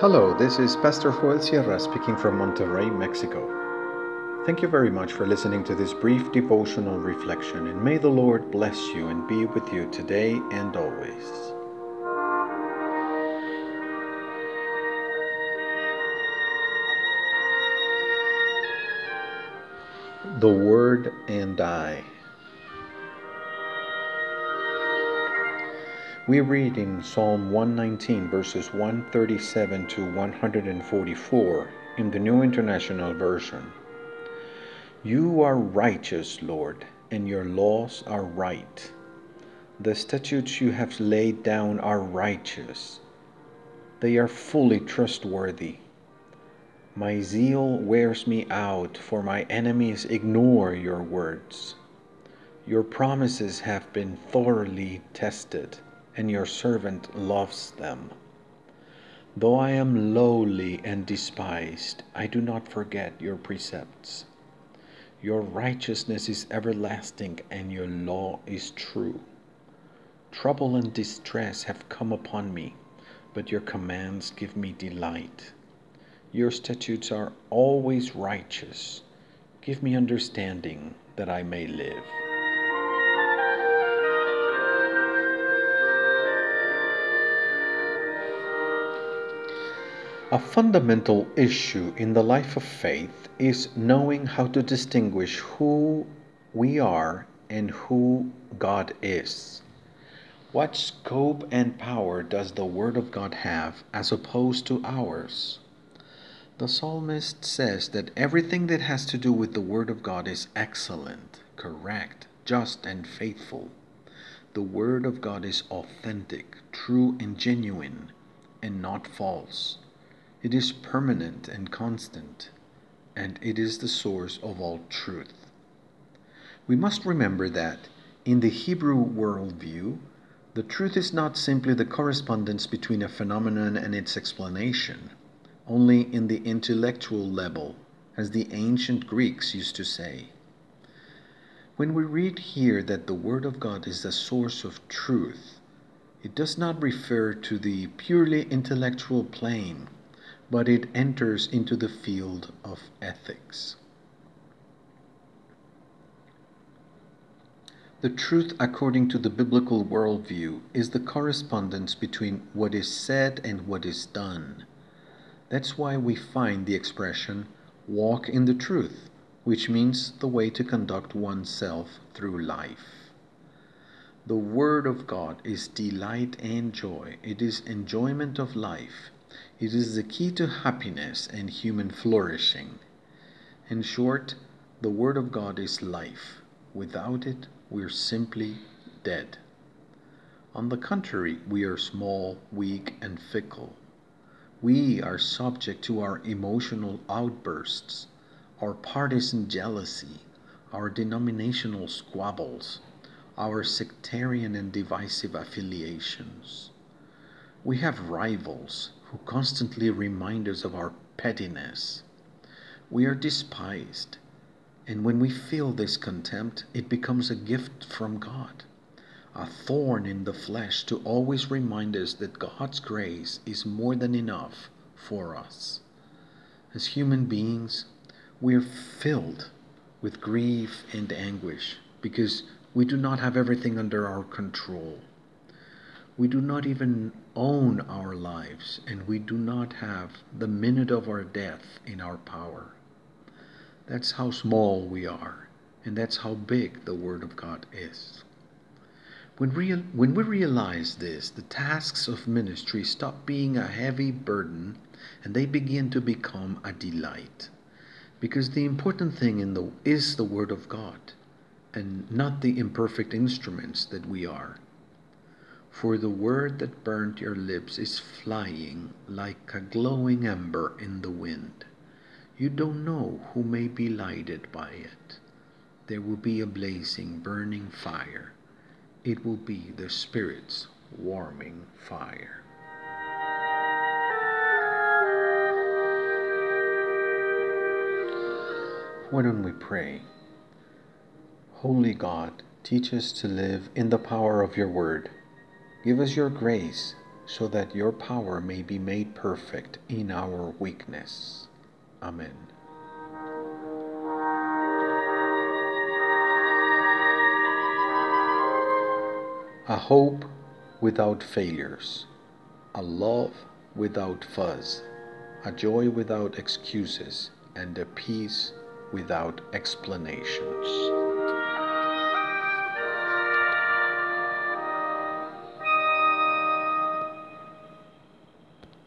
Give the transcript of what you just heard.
Hello, this is Pastor Joel Sierra speaking from Monterrey, Mexico. Thank you very much for listening to this brief devotional reflection, and may the Lord bless you and be with you today and always. The Word and I. We read in Psalm 119, verses 137 to 144 in the New International Version. You are righteous, Lord, and your laws are right. The statutes you have laid down are righteous. They are fully trustworthy. My zeal wears me out, for my enemies ignore your words. Your promises have been thoroughly tested and your servant loves them. Though I am lowly and despised, I do not forget your precepts. Your righteousness is everlasting, and your law is true. Trouble and distress have come upon me, but your commands give me delight. Your statutes are always righteous. Give me understanding that I may live. A fundamental issue in the life of faith is knowing how to distinguish who we are and who God is. What scope and power does the Word of God have as opposed to ours? The psalmist says that everything that has to do with the Word of God is excellent, correct, just, and faithful. The Word of God is authentic, true, and genuine, and not false. It is permanent and constant, and it is the source of all truth. We must remember that, in the Hebrew worldview, the truth is not simply the correspondence between a phenomenon and its explanation, only in the intellectual level, as the ancient Greeks used to say. When we read here that the Word of God is the source of truth, it does not refer to the purely intellectual plane but it enters into the field of ethics. The truth, according to the biblical worldview, is the correspondence between what is said and what is done. That's why we find the expression walk in the truth, which means the way to conduct oneself through life. The Word of God is delight and joy, it is enjoyment of life, it is the key to happiness and human flourishing. In short, the Word of God is life. Without it, we are simply dead. On the contrary, we are small, weak, and fickle. We are subject to our emotional outbursts, our partisan jealousy, our denominational squabbles, our sectarian and divisive affiliations. We have rivals, who constantly remind us of our pettiness. We are despised, and when we feel this contempt, it becomes a gift from God, a thorn in the flesh to always remind us that God's grace is more than enough for us. As human beings, we are filled with grief and anguish because we do not have everything under our control. We do not even own our lives, and we do not have the minute of our death in our power. That's how small we are, and that's how big the Word of God is. When, real, when we realize this, the tasks of ministry stop being a heavy burden and they begin to become a delight. Because the important thing in the, is the Word of God and not the imperfect instruments that we are. For the word that burnt your lips is flying like a glowing ember in the wind. You don't know who may be lighted by it. There will be a blazing, burning fire. It will be the Spirit's warming fire. Why don't we pray? Holy God, teach us to live in the power of your word Give us your grace so that your power may be made perfect in our weakness. Amen. A hope without failures, a love without fuzz, a joy without excuses, and a peace without explanations.